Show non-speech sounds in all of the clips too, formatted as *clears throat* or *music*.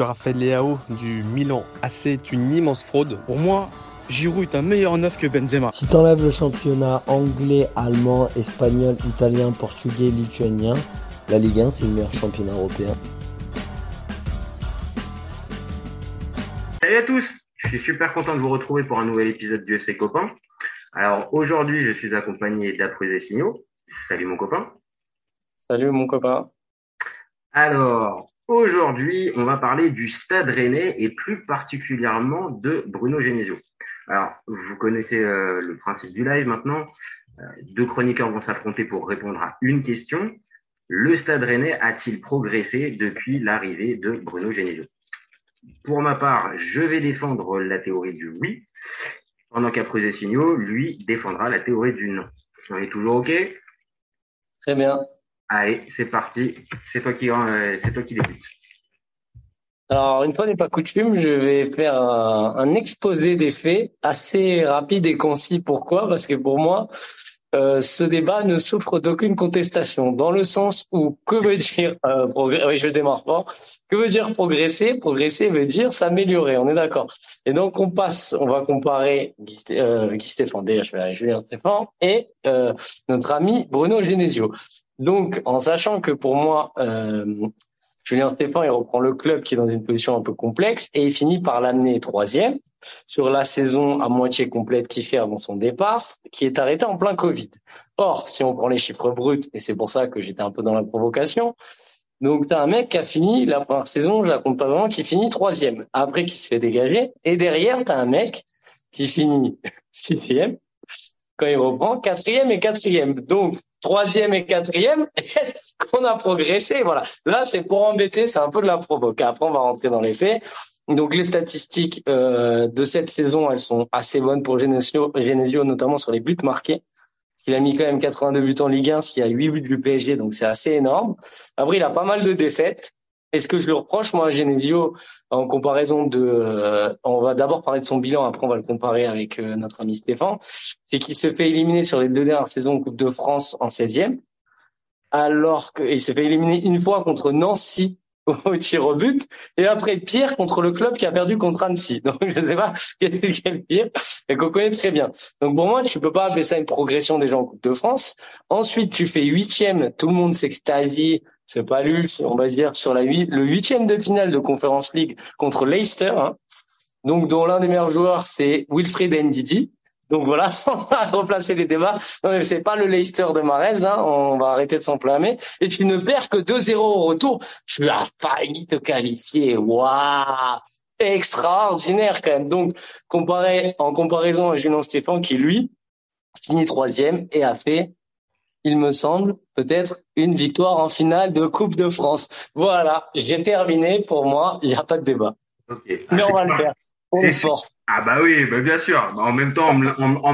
Raphaël Leao du Milan AC est une immense fraude. Pour moi, Giroud est un meilleur neuf que Benzema. Si t'enlèves le championnat anglais, allemand, espagnol, italien, portugais, lituanien, la Ligue 1 c'est le meilleur championnat européen. Salut à tous, je suis super content de vous retrouver pour un nouvel épisode du FC Copain. Alors aujourd'hui, je suis accompagné d'Après des Signaux. Salut mon copain. Salut mon copain. Alors, Aujourd'hui, on va parler du Stade Rennais et plus particulièrement de Bruno Genesio. Alors, vous connaissez euh, le principe du live maintenant. Euh, deux chroniqueurs vont s'affronter pour répondre à une question. Le Stade Rennais a-t-il progressé depuis l'arrivée de Bruno Genesio? Pour ma part, je vais défendre la théorie du oui, pendant qu'après signaux, lui défendra la théorie du non. On est toujours OK? Très bien. Allez, c'est parti. C'est toi qui, euh, c'est toi qui débute. Alors, une fois n'est pas coutume, je vais faire un, exposé des faits assez rapide et concis. Pourquoi? Parce que pour moi, euh, ce débat ne souffre d'aucune contestation, dans le sens où que veut *laughs* dire euh, progresser Oui, je démarre fort. Que veut dire progresser? Progresser veut dire s'améliorer. On est d'accord. Et donc on passe, on va comparer Guy, euh, Guy Stéphane, d'ailleurs je vais Julien Stéphane et euh, notre ami Bruno Genesio. Donc, en sachant que pour moi, euh, Julien Stéphane, il reprend le club qui est dans une position un peu complexe et il finit par l'amener troisième sur la saison à moitié complète qu'il fait avant son départ, qui est arrêté en plein Covid. Or, si on prend les chiffres bruts, et c'est pour ça que j'étais un peu dans la provocation, donc tu as un mec qui a fini la première saison, je la compte pas vraiment, qui finit troisième, après qui se fait dégager, et derrière tu as un mec qui finit *laughs* sixième, quand il reprend, quatrième et quatrième. Donc, troisième et quatrième, *laughs* est-ce qu'on a progressé? Voilà. Là, c'est pour embêter, c'est un peu de la provoque. Après, on va rentrer dans les faits. Donc, les statistiques euh, de cette saison, elles sont assez bonnes pour Genesio, notamment sur les buts marqués. Il a mis quand même 82 buts en Ligue 1, ce qui a 8 buts du PSG, donc c'est assez énorme. Après, il a pas mal de défaites. Et ce que je le reproche, moi, à Genesio, en comparaison de, euh, on va d'abord parler de son bilan, après on va le comparer avec euh, notre ami Stéphane, c'est qu'il se fait éliminer sur les deux dernières saisons en Coupe de France en 16e, alors qu'il se fait éliminer une fois contre Nancy *laughs* au tir au but, et après pire contre le club qui a perdu contre Annecy. *laughs* Donc je ne sais pas quel pire, et qu'on connaît très bien. Donc pour moi, tu peux pas appeler ça une progression déjà en Coupe de France. Ensuite, tu fais huitième, tout le monde s'extasie, c'est pas luxe, on va dire sur la le huitième de finale de Conference League contre Leicester, hein. donc dont l'un des meilleurs joueurs c'est Wilfried Ndidi. Donc voilà, *laughs* on va replacer les débats. Non mais c'est pas le Leicester de Marez, hein, on va arrêter de s'enflammer. Et tu ne perds que 2-0 au retour. Tu as failli te qualifier. Waouh extraordinaire quand même. Donc, comparé, en comparaison à Julien Stéphane, qui lui finit troisième et a fait il me semble, peut-être une victoire en finale de Coupe de France. Voilà, j'ai terminé. Pour moi, il n'y a pas de débat. Mais on va le faire. C'est fort. Ah bah oui, bah bien sûr. En même temps, en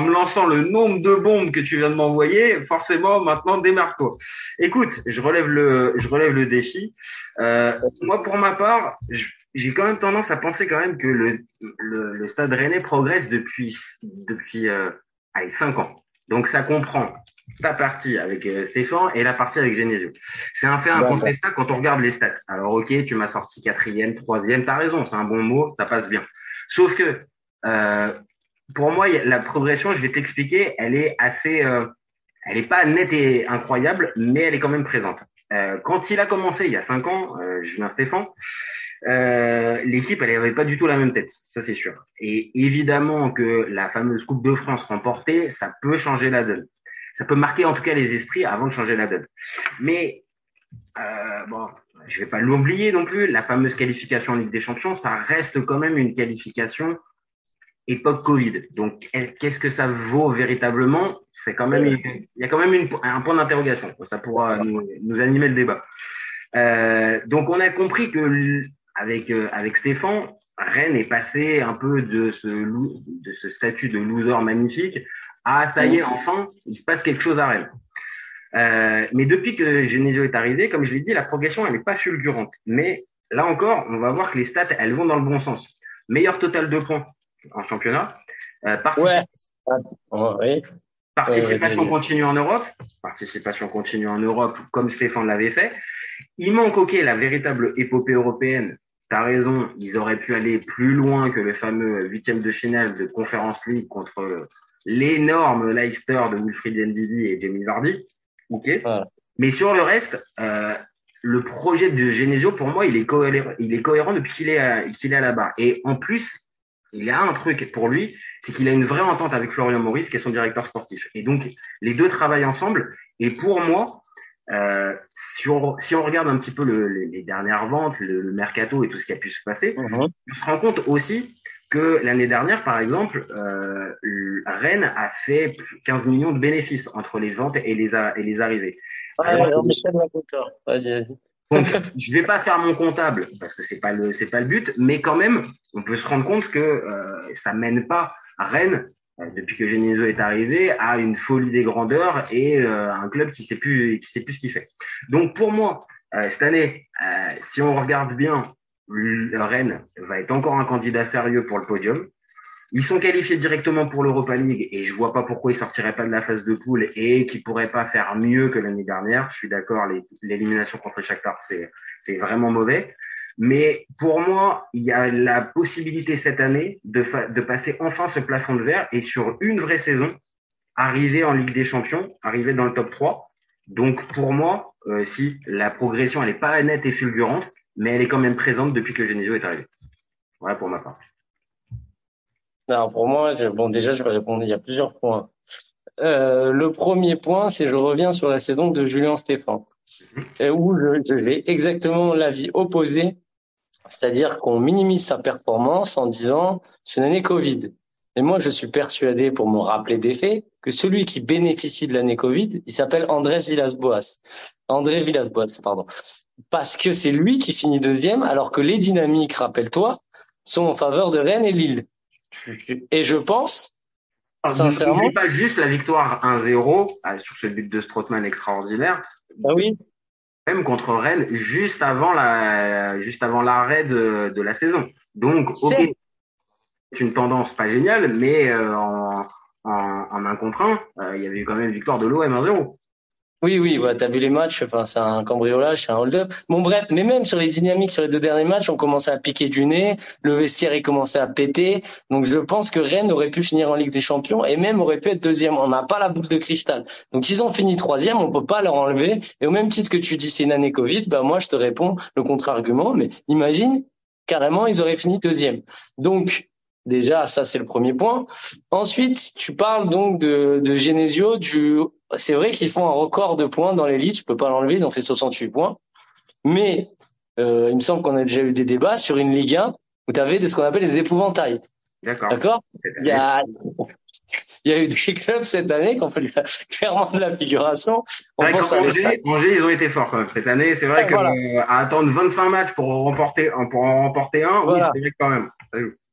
me, lançant le nombre de bombes que tu viens de m'envoyer, forcément, maintenant, démarre-toi. Écoute, je relève le, je relève le défi. Euh, moi, pour ma part, j'ai quand même tendance à penser quand même que le, le, Stade Rennais progresse depuis, depuis, euh, allez, cinq ans. Donc ça comprend ta partie avec euh, Stéphane et la partie avec Genesio. C'est un fait incontestable quand on regarde les stats. Alors ok, tu m'as sorti quatrième, troisième, t'as raison, c'est un bon mot, ça passe bien. Sauf que pour moi, la progression, je vais t'expliquer, elle est assez, euh, elle est pas nette et incroyable, mais elle est quand même présente. Euh, quand il a commencé il y a cinq ans, euh, Julien Stéphane, euh, l'équipe elle avait pas du tout la même tête, ça c'est sûr. Et évidemment que la fameuse Coupe de France remportée, ça peut changer la donne ça peut marquer en tout cas les esprits avant de changer la donne. Mais euh, bon, je vais pas l'oublier non plus, la fameuse qualification en Ligue des Champions, ça reste quand même une qualification époque Covid. Donc, qu'est-ce que ça vaut véritablement? C'est quand même, il y a quand même un point d'interrogation. Ça pourra nous, animer le débat. Euh, donc, on a compris que avec euh, avec Stéphane, Rennes est passé un peu de ce de ce statut de loser magnifique ah, ça y est, enfin, il se passe quelque chose à Rennes. Euh, mais depuis que Genesio est arrivé, comme je l'ai dit, la progression, elle n'est pas fulgurante. Mais là encore, on va voir que les stats, elles vont dans le bon sens. Meilleur total de points en championnat. Euh, participation continue en Europe. Participation continue en Europe, comme Stéphane l'avait fait. Il manque, ok, la véritable épopée européenne. t'as raison, ils auraient pu aller plus loin que le fameux huitième de finale de Conference League contre l'énorme Leicester de Wilfried Ndidi et Jamie Vardy. Ok. Mais sur le reste, euh, le projet de Genesio, pour moi, il est cohérent, il est cohérent depuis qu'il est, à, qu'il est à la barre. Et en plus, il a un truc pour lui, c'est qu'il a une vraie entente avec Florian Maurice, qui est son directeur sportif. Et donc, les deux travaillent ensemble. Et pour moi, euh, si, on, si on regarde un petit peu le, les, dernières ventes, le, mercato et tout ce qui a pu se passer, mhm. on se rend compte aussi que l'année dernière, par exemple, euh, Rennes a fait 15 millions de bénéfices entre les ventes et les, et les arrivées. alors, Michel vas-y. Donc, je vais pas faire mon comptable parce que c'est pas le c'est pas le but, mais quand même, on peut se rendre compte que euh, ça mène pas Rennes euh, depuis que Genesio est arrivé à une folie des grandeurs et euh, un club qui sait sait plus ce qu'il fait. Donc pour moi, euh, cette année, si on regarde bien, Rennes va être encore un candidat sérieux pour le podium. Ils sont qualifiés directement pour l'Europa League et je vois pas pourquoi ils sortiraient pas de la phase de poule et qu'ils pourraient pas faire mieux que l'année dernière. Je suis d'accord, l'élimination contre Shakhtar, c'est c'est vraiment mauvais. Mais pour moi, il y a la possibilité cette année de, de passer enfin ce plafond de verre et sur une vraie saison, arriver en Ligue des Champions, arriver dans le top 3. Donc pour moi, euh, si la progression elle n'est pas nette et fulgurante, mais elle est quand même présente depuis que Genesio est arrivé. Voilà pour ma part. Alors pour moi, bon déjà je vais répondre. Il y a plusieurs points. Euh, le premier point, c'est je reviens sur la saison de Julien Stéphane, mhm. où je, vais exactement l'avis opposé, c'est-à-dire qu'on minimise sa performance en disant c'est une année Covid. Et moi, je suis persuadé, pour me rappeler des faits, que celui qui bénéficie de l'année Covid, il s'appelle Andrés Villas-Boas. André Villas-Boas, pardon. Parce que c'est lui qui finit deuxième, alors que les dynamiques, rappelle-toi, sont en faveur de Rennes et Lille. Et je pense, sincèrement. pas juste la victoire 1-0 ah, sur ce but de Strootman extraordinaire. Ah oui. Même contre Rennes, juste avant la, juste avant l'arrêt de, de la saison. Donc, ok. C'est une tendance pas géniale, mais euh, en, en, en, un contre un, euh, il y avait eu quand même une victoire de l'OM 1-0. Oui, oui, bah, tu as vu les matchs, enfin, c'est un cambriolage, c'est un hold-up. Bon, bref, mais même sur les dynamiques, sur les deux derniers matchs, on commençait à piquer du nez, le vestiaire est commencé à péter. Donc, je pense que Rennes aurait pu finir en Ligue des Champions et même aurait pu être deuxième. On n'a pas la boule de cristal. Donc, ils ont fini troisième, on peut pas leur enlever. Et au même titre que tu dis c'est une année Covid, bah, moi, je te réponds le contre-argument, mais imagine, carrément, ils auraient fini deuxième. Donc, Déjà, ça c'est le premier point. Ensuite, tu parles donc de, de Genesio. Du... C'est vrai qu'ils font un record de points dans l'élite. Je peux pas l'enlever. Ils ont fait 68 points. Mais euh, il me semble qu'on a déjà eu des débats sur une Ligue 1 où tu avais ce qu'on appelle les épouvantails. D'accord. D'accord? Il y a il y a eu des clubs cette année qui ont fait clairement de la figuration. On pense à Angers, Angers, ils ont été forts quand même cette année. C'est vrai qu'à euh, attendre 25 matchs pour remporter pour en remporter un, oui, c'est vrai quand même.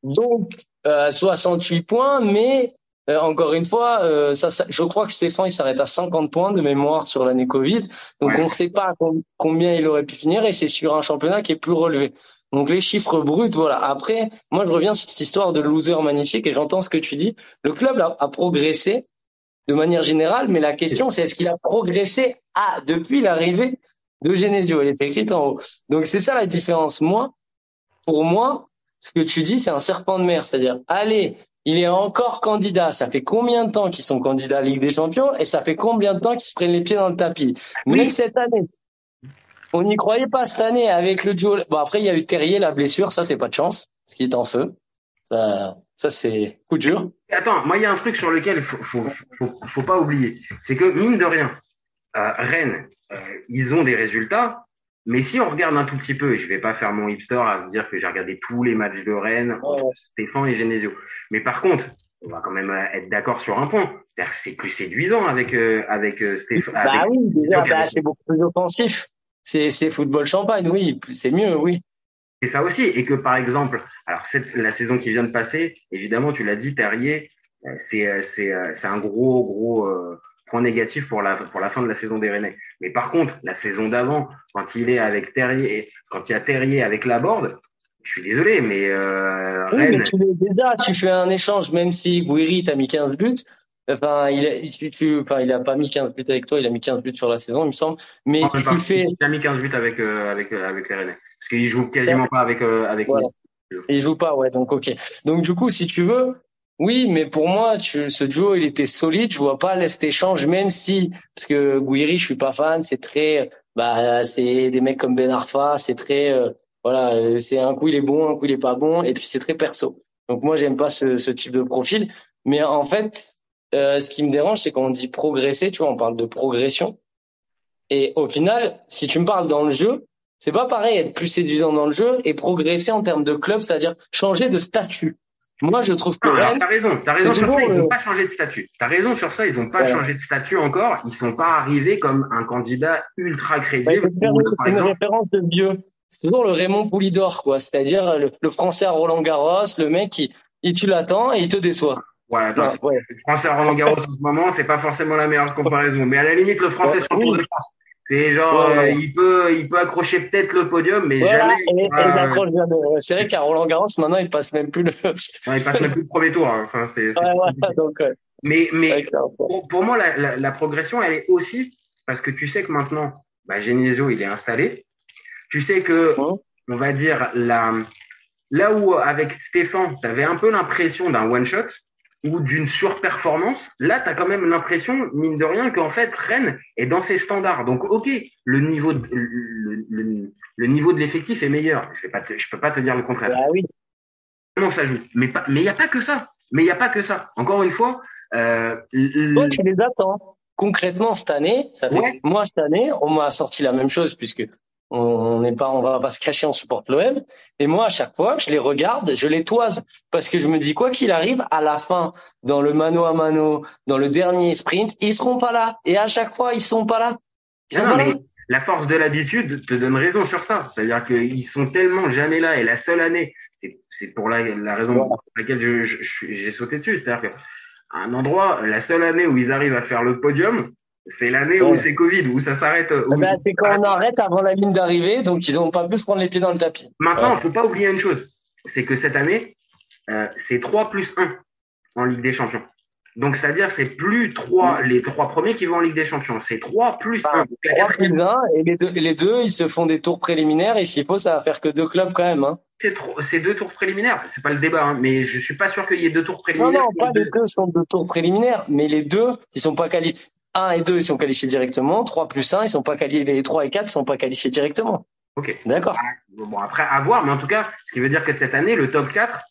Donc, euh, 68 points, mais euh, encore une fois, euh, ça, je crois que Stéphane il s'arrête à 50 points de mémoire sur l'année Covid. Donc on ne sait pas combien il aurait pu finir et c'est sur un championnat qui est plus relevé. Donc les chiffres bruts, voilà. Après, moi je reviens sur cette histoire de loser magnifique et j'entends ce que tu dis. Le club a, a progressé de manière générale, mais la question c'est est-ce qu'il a progressé? À, depuis l'arrivée de Genesio Elle est écrite en haut. Donc c'est ça la différence. Moi, pour moi, ce que tu dis, c'est un serpent de mer. C'est-à-dire, allez, il est encore candidat. Ça fait combien de temps qu'ils sont candidats à la Ligue des Champions et ça fait combien de temps qu'ils se prennent les pieds dans le tapis? Mais cette année, on n'y croyait pas cette année avec le duo. Bon, après, il y a eu Terrier, la blessure. Ça, c'est pas de chance. Ce qui est en feu. Ça, ça c'est coup dur. Attends, moi, il y a un truc sur lequel il faut, faut, faut, faut, pas oublier. C'est que, mine de rien, euh, Rennes, euh, ils ont des résultats, mais si on regarde un tout petit peu, et je vais pas faire mon hipster à vous dire que j'ai regardé tous les matchs de Rennes Stéphane et Genesio. Mais par contre, on va quand même euh, être d'accord sur un point. C'est plus séduisant avec euh, avec euh, Stéphane. Bah oui, déjà, bah, c'est beaucoup plus offensif. C'est c'est football champagne, oui, c'est mieux, oui. Et ça aussi, et que par exemple, alors cette, la saison qui vient de passer, évidemment, tu l'as dit, Terrier, c'est c'est c'est un gros gros point négatif pour la pour la fin de la saison des Rennais. Mais par contre, la saison d'avant, quand il est avec Terrier, quand il y a Terrier avec Laborde, je suis désolé, mais, euh, oui, mais tu, déjà, tu fais un échange, même si Guiri t'a mis 15 buts. Enfin, il, a, il, enfin, il a pas mis 15 buts avec toi, il a mis 15 buts sur la saison, il me semble. Mais tu fais. Il a mis 15 buts avec, euh, avec, euh, avec les Rennais. Parce qu'il joue quasiment pas avec euh, avec voilà. Il joue pas, ouais. Donc ok. Donc du coup, si tu veux, oui, mais pour moi, tu, ce duo, il était solide. Je vois pas cet échange, même si parce que Guiri, je suis pas fan. C'est très, bah, c'est des mecs comme Ben Arfa. C'est très, euh, voilà, c'est un coup il est bon, un coup il est pas bon, et puis c'est très perso. Donc moi, j'aime pas ce, ce type de profil. Mais en fait, euh, ce qui me dérange, c'est quand on dit progresser, tu vois, on parle de progression. Et au final, si tu me parles dans le jeu, c'est pas pareil être plus séduisant dans le jeu et progresser en termes de club, c'est-à-dire changer de statut. Moi, je trouve que Non, alors, Rennes, t'as raison, t'as raison sur ça, ils n'ont euh, pas changé de statut. T'as raison sur ça, ils n'ont pas changé de statut encore. Ils sont pas arrivés comme un candidat ultra crédible. par une exemple, référence de vieux. C'est toujours le Raymond Poulidor, quoi. C'est-à-dire le, le français à Roland Garros, le mec qui, il, tu l'attends et il te déçoit. ouais, attends, ouais. le français à Roland Garros en ce moment, c'est pas forcément la meilleure comparaison. Mais à la limite, le français Ouais, sur le Tour de France. C'est genre, Ouais, ouais. euh, il peut, il peut accrocher peut-être le podium, mais Voilà, jamais. et, et ouais, C'est vrai qu'à Roland Garros, maintenant, il passe même plus le. non, il passe même plus le premier tour. hein. Enfin, c'est, Ouais, donc, Mais, mais pour, pour moi, la, la, la progression, elle est aussi parce que tu sais que maintenant, bah, Genesio, il est installé. Tu sais que, Mhm. on va dire, la, là où avec Stéphane, tu avais un peu l'impression d'un one-shot ou d'une surperformance, là, tu as quand même l'impression, mine de rien, qu'en fait, Rennes est dans ses standards. Donc, OK, le niveau de, le, le- le niveau de l'effectif est meilleur. Je je peux pas te dire le contraire Bah oui. comment ça joue. Mais pas, mais il y a pas que ça. Mais il y a pas que ça. Encore une fois, euh, Toi, tu les attends. Concrètement, cette année, ça fait, Ouais. moi, cette année, on m'a sorti la même chose puisque on n'est pas, on va pas se cacher, on supporte l'OM. Et moi, à chaque fois, je les regarde, je les toise parce que je me dis, quoi qu'il arrive, à la fin, dans le mano à mano, dans le dernier sprint, ils seront pas là. Et à chaque fois, ils sont pas là. Ils sont non, pas mais là. la force de l'habitude te donne raison sur ça. C'est-à-dire qu'ils sont tellement jamais là. Et la seule année, c'est, c'est pour la, la raison pour laquelle je, je- je j'ai sauté dessus. C'est-à-dire qu'à un endroit, la seule année où ils arrivent à faire le podium, c'est l'année où c'est Covid, où ça s'arrête. où- Eh ben, c'est quand on arrête avant la ligne d'arrivée, donc ils n'ont pas pu se prendre les pieds dans le tapis. Maintenant, Ouais. il faut pas oublier une chose. C'est que cette année, euh, c'est 3 plus 1 en Ligue des Champions. Donc, c'est-à-dire, c'est plus trois, les trois premiers qui vont en Ligue des Champions. C'est 3 plus 1. Ah, Donc, la 3 quatrième, plus 1, et les deux, les deux, ils se font des tours préliminaires, et s'il faut, ça va faire que deux clubs quand même. Hein. c'est deux tours préliminaires. C'est pas le débat, hein, mais je suis pas sûr qu'il y ait deux tours Non, préliminaires. non, pas les deux sont deux tours préliminaires, mais les deux, ils sont pas qualifiés. 1 et 2, ils sont qualifiés directement. 3 plus 1, ils sont pas qualifiés. Les 3 et 4, ils sont pas qualifiés directement. Ok. D'accord. Bon, après, à voir, mais en tout cas, ce qui veut dire que cette année, le top 4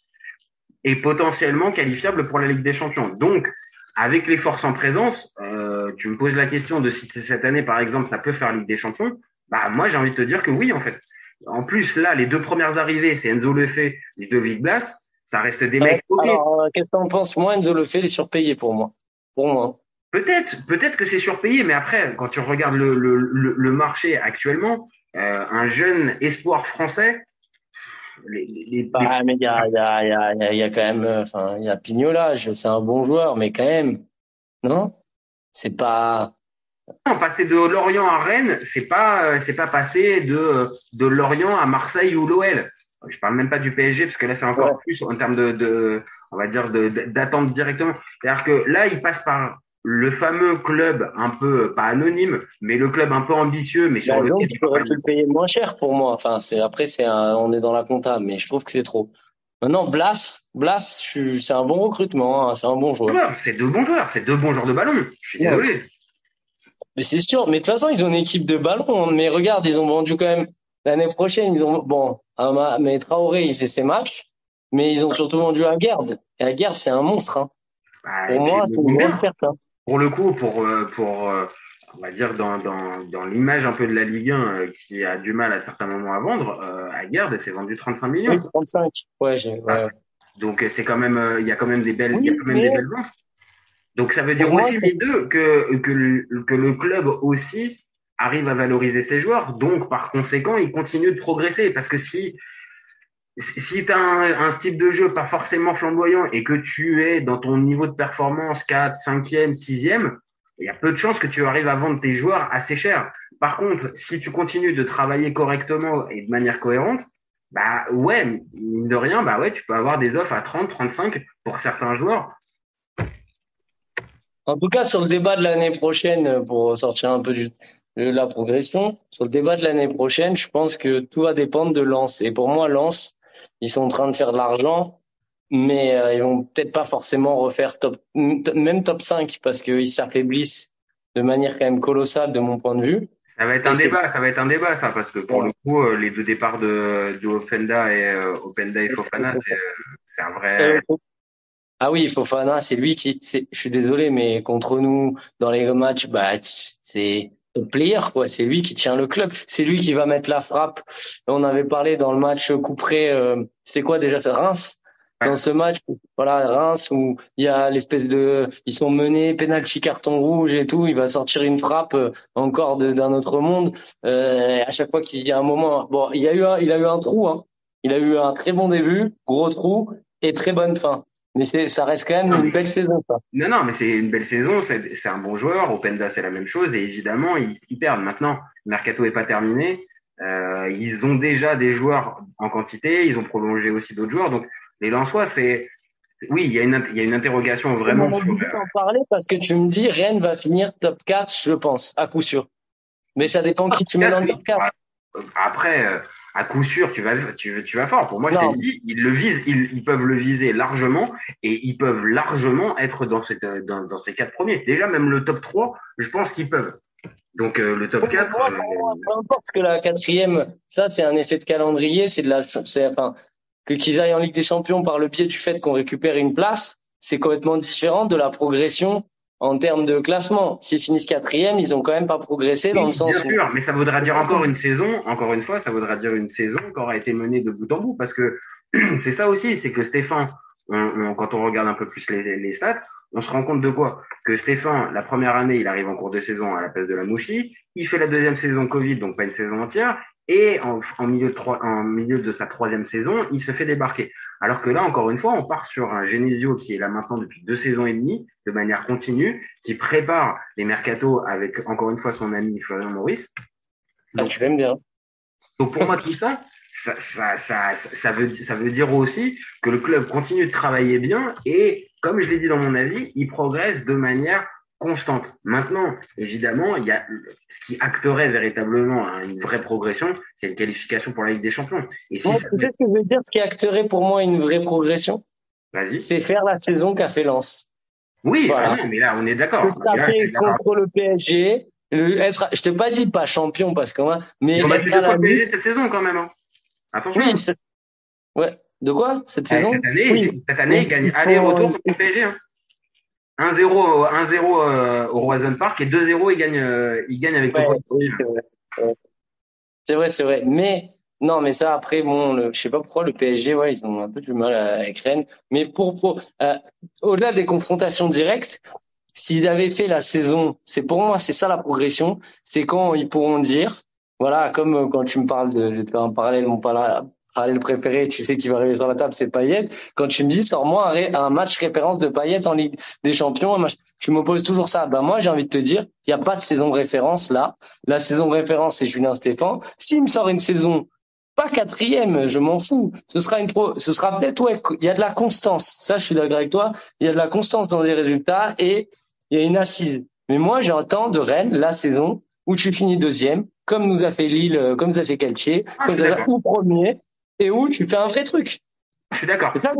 est potentiellement qualifiable pour la Ligue des Champions. Donc, avec les forces en présence, euh, tu me poses la question de si cette année, par exemple, ça peut faire Ligue des Champions. Bah, moi, j'ai envie de te dire que oui, en fait. En plus, là, les deux premières arrivées, c'est Enzo Lefebvre, Ludovic Blas. Ça reste des mecs. Alors, euh, qu'est-ce que t'en penses? Moi, Enzo le fait, il est surpayé pour moi. Pour moi. Peut-être, peut-être que c'est surpayé, mais après, quand tu regardes le, le, le, le marché actuellement, euh, un jeune espoir français, les, les, les- Bah, mais il y a, y, a, y, a, y a- quand même, euh, enfin, il y a Pignola, c'est un bon joueur, mais quand même, non? C'est pas. Non, passer de Lorient à Rennes, c'est pas euh, c'est pas passer de de Lorient à Marseille ou l'OL. Je parle même pas du PSG parce que là c'est encore Ouais. plus en termes de, de on va dire d'attente directement. C'est-à-dire que là il passe par le fameux club un peu pas anonyme, mais le club un peu ambitieux, mais sur Bah, lequel tu pu le payer moins cher pour moi. Enfin, c'est après, c'est un, on est dans la compta, mais je trouve que c'est trop. Maintenant, Blas, Blas, c'est un bon recrutement, hein, c'est un bon joueur. C'est deux bons joueurs, c'est deux bons joueurs de ballon. Je suis Ouais. désolé. Mais c'est sûr. Mais de toute façon, ils ont une équipe de ballon. hein. Mais regarde, ils ont vendu quand même l'année prochaine. Ils ont bon, mais Traoré, il fait ses matchs, mais ils ont surtout vendu à Gerd. Et à Gerd, c'est un monstre. Hein. Bah, Pour moi, c'est le une bonne perte. Hein. Pour le coup, pour, euh, pour euh, on va dire, dans, dans, dans l'image un peu de la Ligue 1 euh, qui a du mal à certains moments à vendre, euh, à Garde, c'est vendu 35 millions. Oui, 35. Ouais. Ah, Donc, c'est quand même, euh, il y a quand même des belles, il y a Oui, quand même mais- des belles ventes. Donc, ça veut dire moi, aussi, les deux, que, que, le, que le club aussi arrive à valoriser ses joueurs. Donc, par conséquent, il continue de progresser. Parce que si, si tu as un, style de jeu pas forcément flamboyant et que tu es dans ton niveau de performance 4, 5e, 6e, il y a peu de chances que tu arrives à vendre tes joueurs assez cher. Par contre, si tu continues de travailler correctement et de manière cohérente, bah ouais, mine de rien, bah ouais, tu peux avoir des offres à 30, 35 pour certains joueurs. En tout cas, sur le débat de l'année prochaine, pour sortir un peu du, la progression. Sur le débat de l'année prochaine, je pense que tout va dépendre de Lens. Et pour moi, Lens, ils sont en train de faire de l'argent, mais euh, ils vont peut-être pas forcément refaire top, même top 5 parce qu'ils s'affaiblissent de manière quand même colossale de mon point de vue. Ça va être un débat, ça va être un débat, ça, parce que pour le coup, euh, les deux départs de, de Openda et euh, Openda et Fofana, c'est, c'est un vrai. Ah oui, Fofana, c'est lui qui. Je suis désolé, mais contre nous dans les matchs, bah c'est player quoi. C'est lui qui tient le club. C'est lui qui va mettre la frappe. On avait parlé dans le match couperé. Euh, c'est quoi déjà ce Reims? Dans ce match, voilà Reims où il y a l'espèce de, ils sont menés, penalty carton rouge et tout, il va sortir une frappe euh, encore d'un autre monde. Euh, à chaque fois qu'il y a un moment, bon, il y a eu un, il a eu un trou, hein. Il a eu un très bon début, gros trou et très bonne fin. Mais ça reste quand même une belle saison, ça. Non, non, mais c'est une belle saison. C'est un bon joueur. Openda, c'est la même chose. Et évidemment, ils, ils perdent. Maintenant, le mercato est pas terminé. Euh, ils ont déjà des joueurs en quantité. Ils ont prolongé aussi d'autres joueurs. Donc, les Lensois, c'est oui, il y a une, il y a une interrogation vraiment. On sur... en parler? Parce que tu me dis Rennes va finir top 4, je pense, à coup sûr. Mais ça dépend qui tu mets dans le top 4. Après, euh, à coup sûr, tu vas, tu, tu vas fort. Pour moi, je t'ai dit, ils le visent, ils, ils, peuvent le viser largement et ils peuvent largement être dans, cette, dans, dans ces quatre premiers. Déjà, même le top 3, je pense qu'ils peuvent. Donc euh, le top 4. Moi, euh, peu importe que la quatrième, ça c'est un effet de calendrier, c'est de la, c'est enfin que qu'ils aillent en Ligue des Champions par le biais du fait qu'on récupère une place, c'est complètement différent de la progression en termes de classement. S'ils finissent quatrième, ils ont quand même pas progressé dans le sens. Bien sûr, mais ça voudra dire encore une saison. Encore une fois, ça voudra dire une saison qui aura été menée de bout en bout, parce que *clears throat* c'est ça aussi, c'est que Stéphane, on, quand on regarde un peu plus les, les, stats, on se rend compte de quoi? Que Stéphane, la première année, il arrive en cours de saison à la place de la Mouchi. Il fait la deuxième saison Covid, donc pas une saison entière. Et en, en, milieu de en milieu de sa troisième saison, il se fait débarquer. Alors que là, encore une fois, on part sur un Genesio qui est là maintenant depuis deux saisons et demie, de manière continue, qui prépare les mercatos avec, encore une fois, son ami Florian Maurice. Donc, ah, tu l'aimes bien. Donc pour moi, tout ça, ça, ça, ça, ça, veut, ça veut dire aussi que le club continue de travailler bien et, comme je l'ai dit dans mon avis, il progresse de manière constante. Maintenant, évidemment, il y a ce qui acterait véritablement une vraie progression, c'est une qualification pour la Ligue des Champions. Et si ce que je veux dire, ce qui acterait pour moi une vraie progression, c'est faire la saison qu'a fait Lens. Oui, voilà. mais là, on est d'accord. Se taper contre le PSG, être, je t'ai pas dit pas champion parce que mais Ils ont battu deux fois le PSG cette saison quand même. Hein. Attention. Oui, ouais. De quoi cette saison Cette année, oui. cette année, ils gagnent aller-retour contre le PSG. Hein. 1-0 1-0 euh, au Roison Park et 2-0 il gagne euh, il gagne avec ouais, oui, c'est vrai. C'est vrai mais non mais ça après bon le, je sais pas pourquoi le PSG ouais ils ont un peu du mal avec Rennes mais pour, pour euh, au-delà des confrontations directes s'ils avaient fait la saison c'est pour moi c'est ça la progression c'est quand ils pourront dire voilà comme quand tu me parles de je vais te faire un parallèle mon le préféré, tu sais qui va arriver sur la table, c'est Payet. Quand tu me dis, sors-moi un, match référence de Payet en Ligue des Champions, tu m'opposes toujours ça. Ben moi, j'ai envie de te dire, il n'y a pas de saison de référence là. La saison de référence, c'est Julien Stéphan. S'il me sort une saison pas quatrième, je m'en fous. Ce sera une pro, ce sera peut-être ouais, il y a de la constance. Ça, je suis d'accord avec toi. Il y a de la constance dans les résultats et il y a une assise. Mais moi, j'entends de Rennes la saison où tu finis deuxième, comme nous a fait Lille, euh, comme nous a fait Calcier, ah, comme nous a fait ou premier, et où tu fais un vrai truc. Je suis d'accord. C'est ça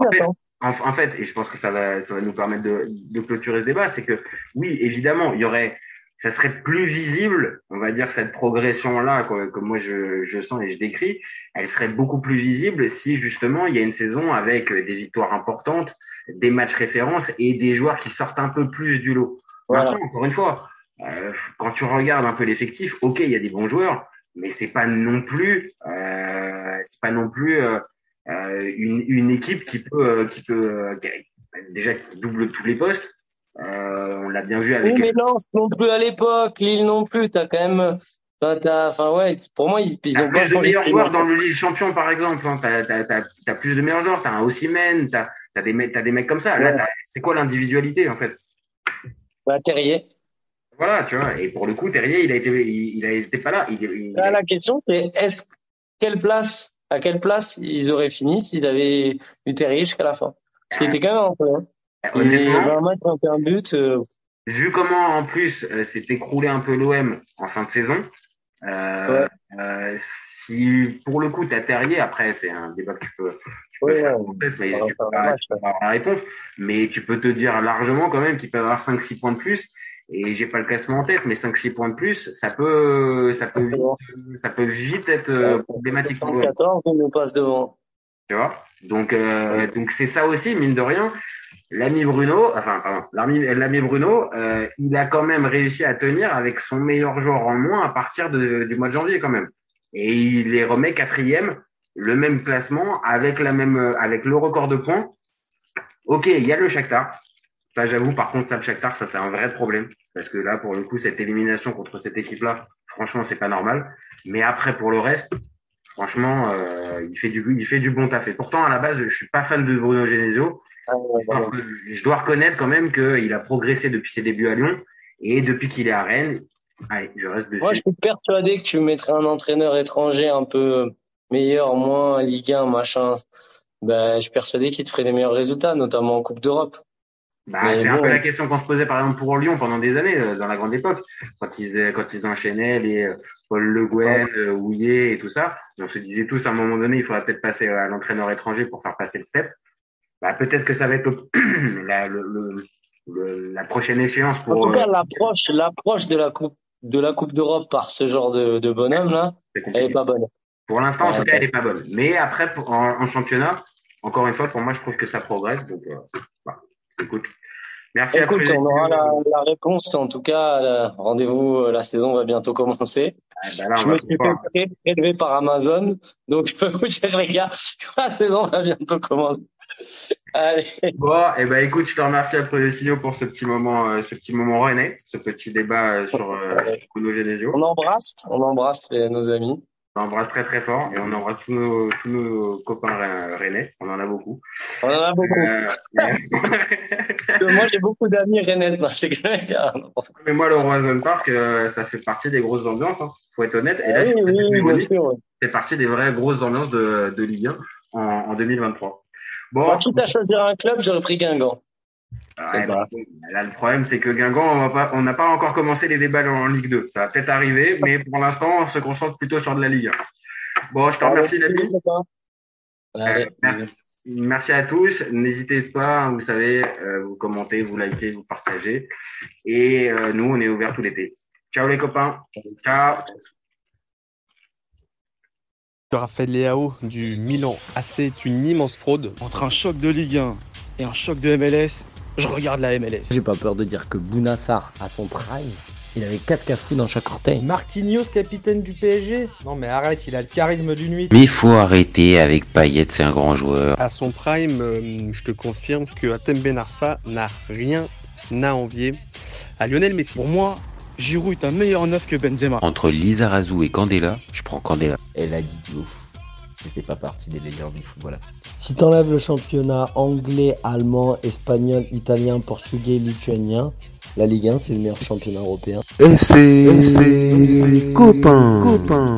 en, fait, et je pense que ça va, ça va nous permettre de, de clôturer ce débat, c'est que oui, évidemment, il y aurait, ça serait plus visible, on va dire cette progression-là, comme moi je, je sens et je décris, elle serait beaucoup plus visible si justement il y a une saison avec des victoires importantes, des matchs références et des joueurs qui sortent un peu plus du lot. Voilà. Maintenant, encore une fois, euh, quand tu regardes un peu l'effectif, ok, il y a des bons joueurs, mais c'est pas non plus euh, c'est pas non plus euh, euh une, une équipe qui peut euh, qui peut déjà qui double tous les postes on l'a bien vu avec oui, mais non non plus à l'époque Lille non plus t'as quand même Enfin ouais, pour moi ils, ils ont plus de meilleurs joueurs dans le Ligue Champion par exemple. Hein. T'as as, as, plus de meilleurs joueurs. T'as un Osimhen, t'as as des mecs, t'as des mecs comme ça. Là, c'est quoi l'individualité en fait? Bah, Terrier. Voilà, tu vois. Et pour le coup, Terrier, il a été, il, a été pas là. Il, La question, c'est est-ce quelle place, à quelle place ils auraient fini s'ils avaient eu Terrier jusqu'à la fin? Parce qu'il était quand même un peu. Hein. Honnêtement, il un match, un but. Euh... vu comment en plus euh, s'est écroulé un peu l'OM en fin de saison, euh, euh, si pour le coup t'as Terrier, après c'est un débat que tu peux, tu peux Ouais, faire sans cesse, mais Par tu peux rapport pas, au match, tu peux pas avoir la réponse. Mais tu peux te dire largement quand même qu'il peut avoir 5-6 points de plus. Et j'ai pas le classement en tête, mais 5-6 points de plus, ça peut, ça peut vite, ça peut vite être euh, problématique pour l'OM. 114, il nous passe devant. Tu vois? Donc, euh, donc c'est ça aussi, mine de rien. L'ami Bruno, enfin, pardon, l'ami, Bruno, euh, il a quand même réussi à tenir avec son meilleur joueur en moins à partir de, du mois de janvier quand même. Et il les remet quatrième, le même classement avec la même, euh, avec le record de points. Ok, il y a le Shakhtar. Ça, j'avoue, par contre, le Shakhtar, ça, c'est un vrai problème. Parce que là, pour le coup, cette élimination contre cette équipe-là, franchement, c'est pas normal. Mais après, pour le reste, franchement, euh, il fait du, il fait du bon taf. Et pourtant, à la base, je suis pas fan de Bruno Genesio. Ah, ouais, je dois reconnaître quand même qu'il a progressé depuis ses débuts à Lyon. Et depuis qu'il est à Rennes, allez, je reste dessus. Moi, je suis persuadé que tu mettrais un entraîneur étranger un peu meilleur, moins Ligue 1, machin. Ben, je suis persuadé qu'il te ferait des meilleurs résultats, notamment en Coupe d'Europe. Bah, c'est un peu la question qu'on se posait par exemple pour Lyon pendant des années, euh, dans la grande époque, quand ils euh, quand ils enchaînaient les euh, Paul Le Guen, euh, Houillet et tout ça. On se disait tous à un moment donné, il faudrait peut-être passer à l'entraîneur étranger pour faire passer le step. Bah, peut-être que ça va être le- *clears throat* la, le, le- le- la prochaine échéance En pour. tout cas, euh, l'approche, l'approche de la Coupe, de la Coupe d'Europe par ce genre de, de bonhomme là, elle est pas bonne. Pour l'instant, en Ouais, tout cas, elle est pas bonne. Mais après, pour- en, en championnat, encore une fois, pour moi, je trouve que ça progresse. Donc, euh, voilà. écoute, merci à Écoute, tous. on aura la, la réponse. En tout cas, rendez-vous. euh, La saison va bientôt commencer. Ah, là, on Je me suis pouvoir- fait pré- prélever par Amazon, donc je peux vous dire les gars, *laughs* la saison va bientôt commencer. Allez, Bon, et ben écoute, je te remercie après les signaux pour ce petit moment, euh, ce petit moment René, ce petit débat euh, sur euh, Bruno Genesio. on embrasse, on embrasse euh, nos amis. On embrasse très très fort et on embrasse tous nos, tous nos copains Re- Rennais. On en a beaucoup. On en a beaucoup. Euh, mais- *laughs* Moi, j'ai beaucoup d'amis rennais. Non, *laughs* mais moi, le Roison Park, euh, ça fait partie des grosses ambiances. Hein. Faut être honnête. Et là, Ah oui, oui, oui, bien sûr. ouais. c'est partie des vraies grosses ambiances de, de Ligue 1 en, en 2023. Bon, Moi, quitte à choisir un club, j'aurais pris Guingamp. Ouais, bah. bon, là, le problème, c'est que Guingamp, on va pas, on n'a pas encore commencé les débats en Ligue 2. Ça va peut-être arriver, mais pour l'instant, on se concentre plutôt sur de la Ligue 1. Bon, je te remercie, l'ami. Allez, Euh, merci. Merci à tous. N'hésitez pas, hein, vous savez, euh, vous commentez, vous likez, vous partagez. Et euh, nous, on est ouvert tout l'été. Ciao les copains. Ciao. Raphaël Leao du Milan AC est une immense fraude. Entre un choc de Ligue 1 et un choc de MLS, je regarde la MLS. J'ai pas peur de dire que Bounassar, à son prime, il avait 4 cafous dans chaque orteil. Marquinhos, capitaine du PSG Non mais arrête, il a le charisme d'une nuit. Mais il faut arrêter avec Payet, c'est un grand joueur. À son prime, euh, je te confirme que Atem Ben Arfa n'a rien à envier à Lionel Messi. Pour moi, Giroud est un meilleur neuf que Benzema. Entre Lizarazu et Candela, je prends Candela. Elle a dit de ouf. C'était pas partie des légendes du football. Si t'enlèves le championnat anglais, allemand, espagnol, italien, portugais, lituanien, la Ligue 1 c'est le meilleur championnat européen. FC, FC, copain, copain.